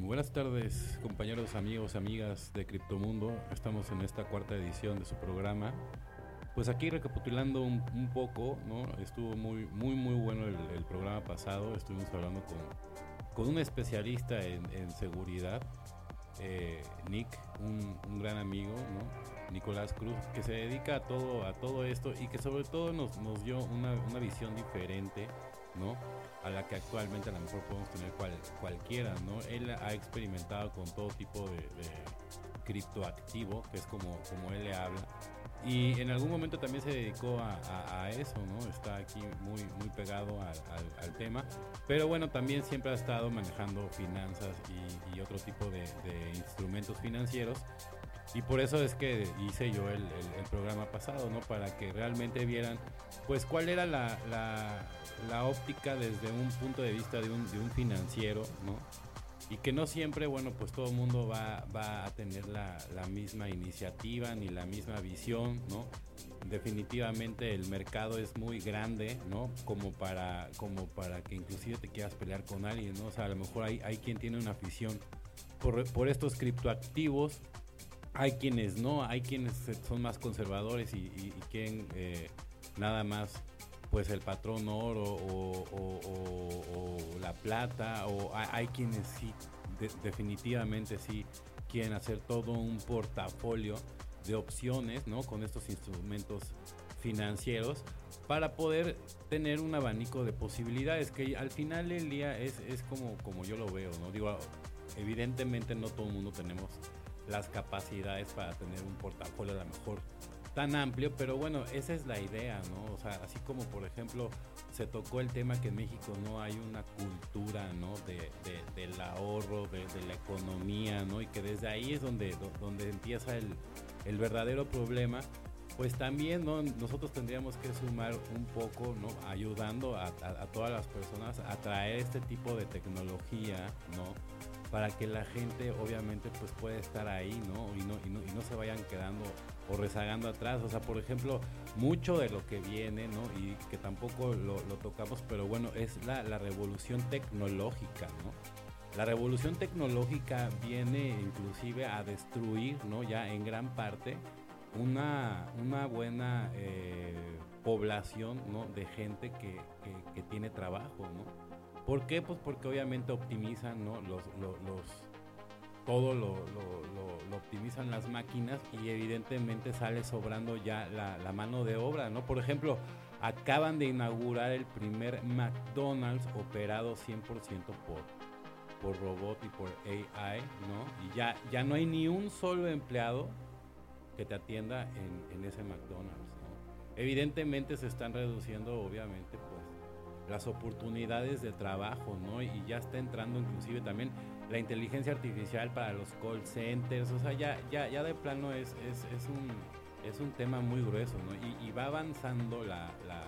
Buenas tardes, compañeros, amigos, amigas de Criptomundo. Estamos en esta cuarta edición de su programa. Pues aquí recapitulando un, poco. Estuvo muy, muy, muy bueno el, programa pasado. Estuvimos hablando con, con un especialista en, seguridad, eh, Nick, un, gran amigo. Nicolás Cruz, que se dedica a todo, a todo esto y que sobre todo nos, dio una, visión diferente, ¿no? a la que actualmente a lo mejor podemos tener cual, cualquiera, ¿no? Él ha experimentado con todo tipo de, criptoactivo, que es como, como él le habla, y en algún momento también se dedicó a, eso, ¿no? Está aquí muy, muy pegado al, tema, pero bueno, también siempre ha estado manejando finanzas y, otro tipo de, instrumentos financieros. Y por eso es que hice yo el, programa pasado, ¿no? Para que realmente vieran, pues, cuál era la, la óptica desde un punto de vista de un, de un financiero, ¿no? Y que no siempre, bueno, pues todo el mundo va, va a tener la, la, misma iniciativa ni la misma visión, ¿no? Definitivamente el mercado es muy grande, ¿no? Como para, como para que inclusive te quieras pelear con alguien, ¿no? O sea, a lo mejor hay, hay quien tiene una afición por, por estos criptoactivos, hay quienes no, hay quienes son más conservadores y, y, eh, nada más pues el patrón oro o, la plata, o hay, quienes sí, definitivamente sí quieren hacer todo un portafolio de opciones, ¿no? Con estos instrumentos financieros para poder tener un abanico de posibilidades que al final del día es, es como, como yo lo veo, ¿no? Digo, evidentemente no todo el mundo tenemos las capacidades para tener un portafolio a lo mejor tan amplio, pero bueno, esa es la idea, ¿no? O sea, así como por ejemplo se tocó el tema que en México no hay una cultura, ¿no? De, del ahorro, de, la economía, ¿no? Y que desde ahí es donde, donde empieza el, el verdadero problema. Pues también ¿no? nosotros tendríamos que sumar un poco, ¿no? ayudando a, a todas las personas a traer este tipo de tecnología, ¿no? Para que la gente obviamente pues pueda estar ahí, ¿no? Y no, y no, y no se vayan quedando o rezagando atrás. O sea, por ejemplo, mucho de lo que viene, ¿no? Y que tampoco lo, tocamos, pero bueno, es la, la, revolución tecnológica, ¿no? La revolución tecnológica viene inclusive a destruir, ¿no? Ya en gran parte una, una buena eh, población, ¿no? De gente que, que, que tiene trabajo, ¿no? ¿Por qué? Pues porque obviamente optimizan, ¿no? Los, los, todo lo, optimizan las máquinas y evidentemente sale sobrando ya la, mano de obra, ¿no? Por ejemplo, acaban de inaugurar el primer McDonald's operado 100% por, por robot y por AI, ¿no? Y ya, ya no hay ni un solo empleado que te atienda en, en ese McDonald's, ¿no? Evidentemente se están reduciendo, obviamente, pues las oportunidades de trabajo, ¿no? Y ya está entrando inclusive también la inteligencia artificial para los call centers, o sea, ya, ya, ya de plano es, es, un, es un tema muy grueso, ¿no? Y, va avanzando la, la,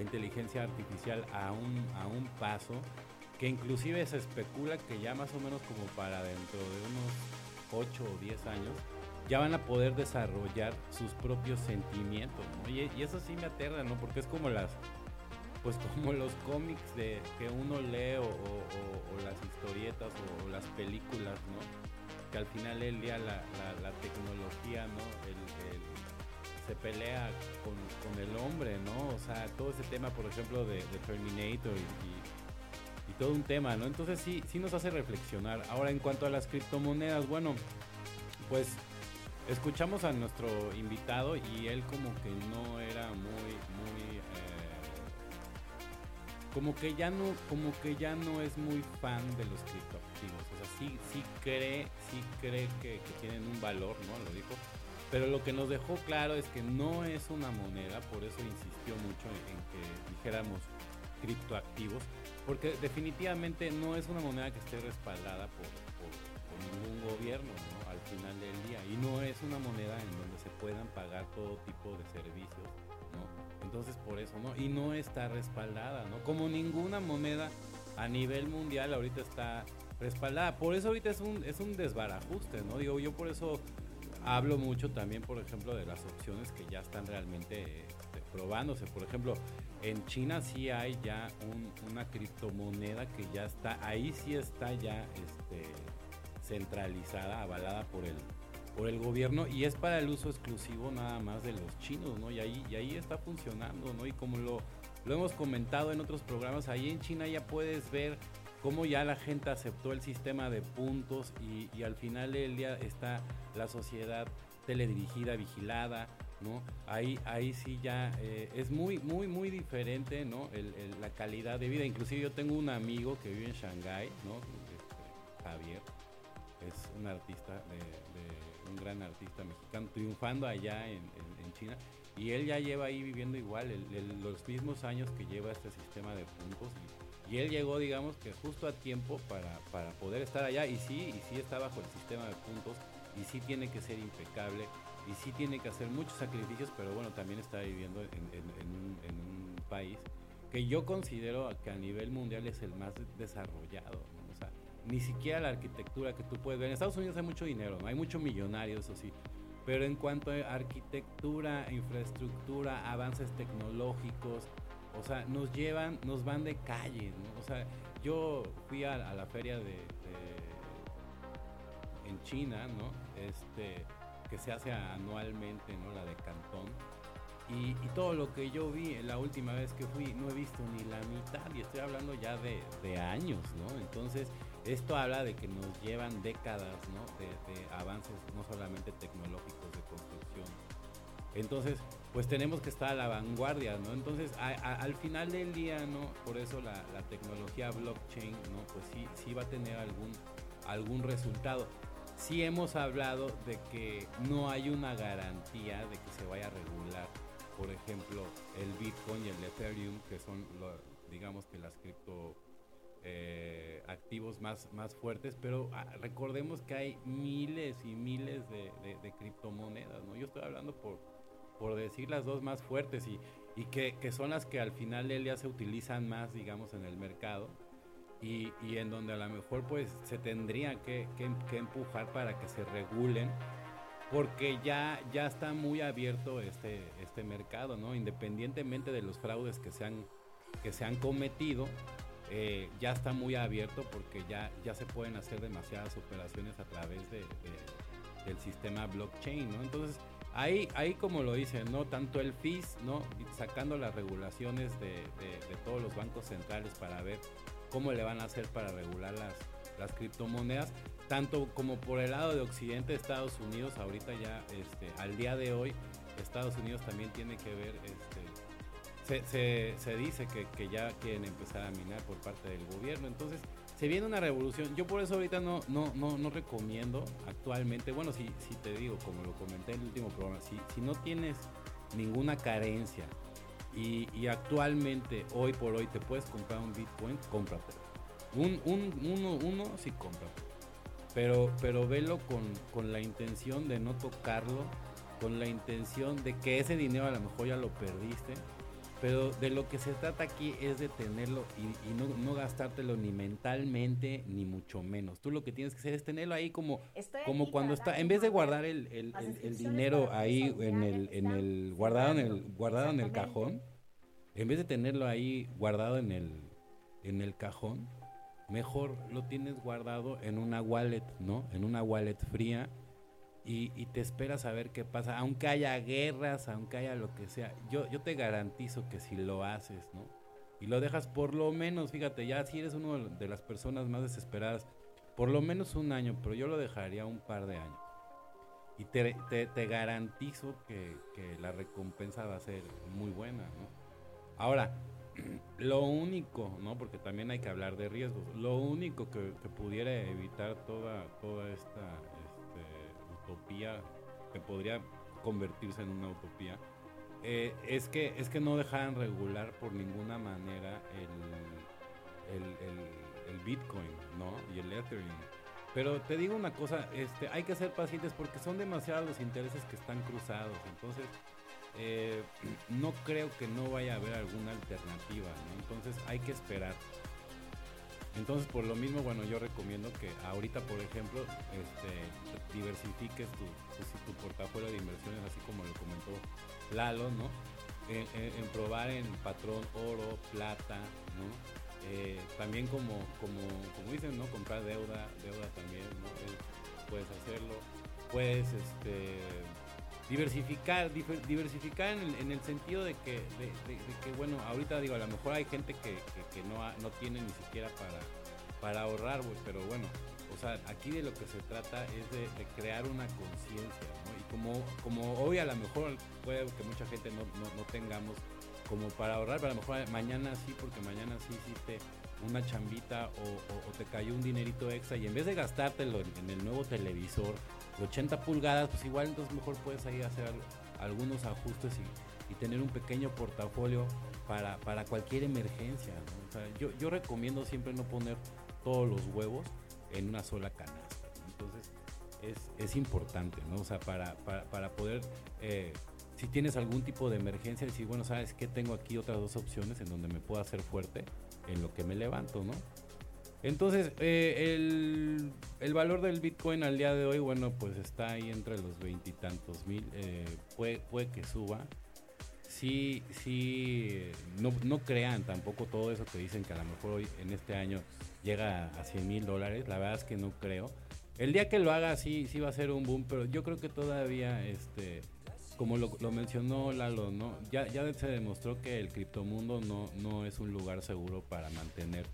inteligencia artificial a un, a un paso que inclusive se especula que ya más o menos como para dentro de unos 8 o 10 años, ya van a poder desarrollar sus propios sentimientos, ¿no? Y eso sí me aterra, ¿no? Porque es como las pues como los cómics de que uno lee o, las historietas o, las películas, ¿no? Que al final del día la, tecnología, ¿no? se pelea con, el hombre, ¿no? O sea, todo ese tema, por ejemplo, de, Terminator y, y, todo un tema, ¿no? Entonces sí, sí nos hace reflexionar. Ahora, en cuanto a las criptomonedas, bueno, pues escuchamos a nuestro invitado y él como que no era muy, muy como que ya no, como que ya no es muy fan de los criptoactivos. O sea, sí, sí cree, sí cree que, tienen un valor, ¿no? Lo dijo. Pero lo que nos dejó claro es que no es una moneda, por eso insistió mucho en, que dijéramos criptoactivos, porque definitivamente no es una moneda que esté respaldada por, ningún gobierno, ¿no? Al final del día. Y no es una moneda en donde se puedan pagar todo tipo de servicios entonces por eso, ¿no? Y no está respaldada, ¿no? Como ninguna moneda a nivel mundial ahorita está respaldada. Por eso ahorita es un, es un desbarajuste, ¿no? Digo, yo por eso hablo mucho también, por ejemplo, de las opciones que ya están realmente este, probándose. Por ejemplo, en China sí hay ya una criptomoneda que ya está, ahí sí está ya este, centralizada, avalada por el, por el gobierno y es para el uso exclusivo nada más de los chinos, ¿no? Y ahí, y ahí está funcionando, ¿no? Y como lo, lo hemos comentado en otros programas, ahí en China ya puedes ver cómo ya la gente aceptó el sistema de puntos y, al final del día está la sociedad teledirigida, vigilada, ¿no? Ahí, ahí sí ya eh, es muy, muy, muy diferente, ¿no? la calidad de vida. Inclusive yo tengo un amigo que vive en Shanghái, ¿no? Este, Javier, es un artista, un gran artista mexicano, triunfando allá en, China. Y él ya lleva ahí viviendo igual, los mismos años que lleva este sistema de puntos. Y, él llegó, digamos, que justo a tiempo para, para poder estar allá. Y sí, y sí está bajo el sistema de puntos. Y sí tiene que ser impecable y sí tiene que hacer muchos sacrificios, pero bueno, también está viviendo en, un, país que yo considero que a nivel mundial es el más desarrollado. Ni siquiera la arquitectura que tú puedes ver. En Estados Unidos hay mucho dinero, hay mucho millonario, eso sí. Pero en cuanto a arquitectura, infraestructura, avances tecnológicos, o sea, nos llevan, nos van de calle, ¿no? O sea, yo fui a, la feria de, en China, ¿no? Este, que se hace anualmente, ¿no? La de Cantón. Y, todo lo que yo vi la última vez que fui, no he visto ni la mitad, y estoy hablando ya de, de años, ¿no? Entonces, esto habla de que nos llevan décadas, ¿no? De, avances, no solamente tecnológicos, de construcción. Entonces, pues tenemos que estar a la vanguardia, ¿no? Entonces, al final del día, ¿no? Por eso la, la, tecnología blockchain, ¿no? Pues sí, sí va a tener algún, algún resultado sí hemos hablado de que no hay una garantía de que se vaya a regular, por ejemplo, el Bitcoin y el Ethereum, que son, digamos que las cripto eh, activos más, más fuertes, pero ah, recordemos que hay miles y miles de, criptomonedas, ¿no? Yo estoy hablando por, por decir las dos más fuertes y, y que, que, son las que al final del día se utilizan más, digamos, en el mercado y, en donde a lo mejor pues se tendría que, empujar para que se regulen porque ya, ya está muy abierto este, este mercado, ¿no? Independientemente de los fraudes que se han, que se han cometido, eh, ya está muy abierto porque ya, ya se pueden hacer demasiadas operaciones a través de, del sistema blockchain, ¿no? Entonces, ahí, ahí como lo dicen, ¿no? Tanto el FIS, ¿no? Sacando las regulaciones de, de todos los bancos centrales para ver cómo le van a hacer para regular las, las criptomonedas, tanto como por el lado de Occidente, Estados Unidos, ahorita ya este, al día de hoy, Estados Unidos también tiene que ver, este, se, dice que, ya quieren empezar a minar por parte del gobierno, entonces se viene una revolución, yo por eso ahorita no, no, no, no recomiendo actualmente, bueno, si, te digo, como lo comenté en el último programa, si, no tienes ninguna carencia, y, actualmente, hoy por hoy, te puedes comprar un Bitcoin, cómprate. Un, un, uno, uno sí, cómprate. Pero, pero velo con, con la intención de no tocarlo, con la intención de que ese dinero a lo mejor ya lo perdiste, pero de lo que se trata aquí es de tenerlo y, no, no, gastártelo ni mentalmente ni mucho menos. Tú lo que tienes que hacer es tenerlo ahí como, como cuando está, en vez de guardar el, el, el, dinero ahí en el, en el guardado en el guardado en el cajón, en vez de tenerlo ahí guardado en el en el cajón, mejor lo tienes guardado en una wallet, ¿no? En una wallet fría y, te esperas a ver qué pasa, aunque haya guerras, aunque haya lo que sea, yo, yo te garantizo que si lo haces, ¿no? Y lo dejas por lo menos, fíjate, ya si eres una de las personas más desesperadas, por lo menos un año, pero yo lo dejaría un par de años. Y te, te, garantizo que, que, la recompensa va a ser muy buena, ¿no? Ahora, lo único, ¿no? Porque también hay que hablar de riesgos. Lo único que, que pudiera evitar toda, toda esta utopía, que podría convertirse en una utopía, eh, es, que, es que no dejaran regular por ninguna manera el, el, Bitcoin, ¿no? Y el Ethereum. Pero te digo una cosa, este, hay que ser pacientes porque son demasiados los intereses que están cruzados. Entonces, eh, no creo que no vaya a haber alguna alternativa, ¿no? Entonces hay que esperar. Entonces, por lo mismo, bueno, yo recomiendo que ahorita, por ejemplo, este, diversifiques tu, tu, portafolio de inversiones, así como lo comentó Lalo, ¿no? en, probar en patrón oro, plata, ¿no? Eh, también como, como, como dicen, ¿no? Comprar deuda, deuda también, ¿no? puedes hacerlo. Puedes este, diversificar, diversificar en el, sentido de que, bueno, ahorita digo, a lo mejor hay gente que, que, no, no tiene ni siquiera para, para ahorrar, pero bueno, o sea, aquí de lo que se trata es de, crear una conciencia, ¿no? Y como, como hoy a lo mejor puede que mucha gente no, no, tengamos como para ahorrar, pero a lo mejor mañana sí, porque mañana sí hiciste una chambita o, te cayó un dinerito extra y en vez de gastártelo en, el nuevo televisor de 80 pulgadas, pues igual entonces mejor puedes ahí hacer algunos ajustes y, tener un pequeño portafolio para, para cualquier emergencia. Yo recomiendo siempre no poner todos los huevos en una sola canasta. Entonces es, es importante, ¿no? O sea, para, para, poder, eh, si tienes algún tipo de emergencia, decir, bueno, ¿sabes qué? Tengo aquí otras dos opciones en donde me puedo hacer fuerte en lo que me levanto, ¿no? Entonces, eh, el, el, valor del Bitcoin al día de hoy, bueno, pues está ahí entre los veintitantos mil. Eh, puede, puede que suba. Sí, sí, no, no crean tampoco todo eso que dicen que a lo mejor hoy en este año llega a 100 mil dólares. La verdad es que no creo. El día que lo haga sí, sí va a ser un boom, pero yo creo que todavía, este, como lo, mencionó Lalo, ¿no? Ya, ya se demostró que el criptomundo no, no es un lugar seguro para mantener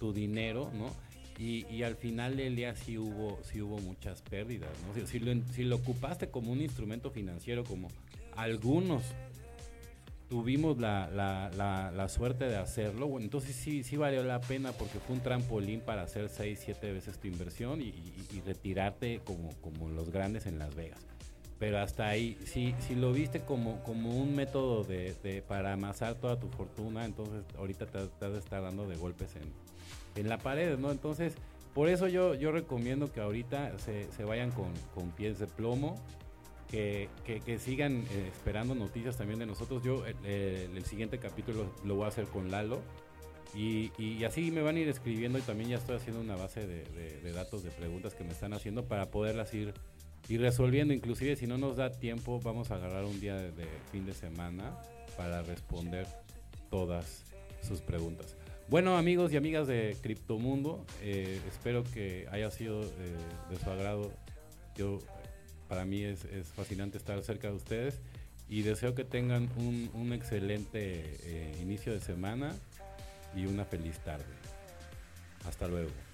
tu dinero, ¿no? Y, y, al final del día sí hubo, sí hubo muchas pérdidas, ¿no? Si, lo, ocupaste como un instrumento financiero, como algunos tuvimos la, la, la, suerte de hacerlo, bueno, entonces sí, sí valió la pena porque fue un trampolín para hacer 6, 7 veces tu inversión y, retirarte como, como los grandes en Las Vegas. Pero hasta ahí, si, si lo viste como, como un método de, de para amasar toda tu fortuna, entonces ahorita te, te has de estar dando de golpes en, en la pared, ¿no? Entonces, por eso yo, yo recomiendo que ahorita se, se vayan con, con pies de plomo, que, que, sigan eh, esperando noticias también de nosotros. Yo el siguiente capítulo lo voy a hacer con Lalo. Y, y, así me van a ir escribiendo y también ya estoy haciendo una base de, de, datos, de preguntas que me están haciendo para poderlas ir, ir resolviendo. Inclusive si no nos da tiempo, vamos a agarrar un día de, fin de semana para responder todas sus preguntas. Bueno amigos y amigas de Criptomundo, eh, espero que haya sido eh, de su agrado. Yo para mí es, fascinante estar cerca de ustedes y deseo que tengan un, excelente eh, inicio de semana y una feliz tarde. Hasta luego.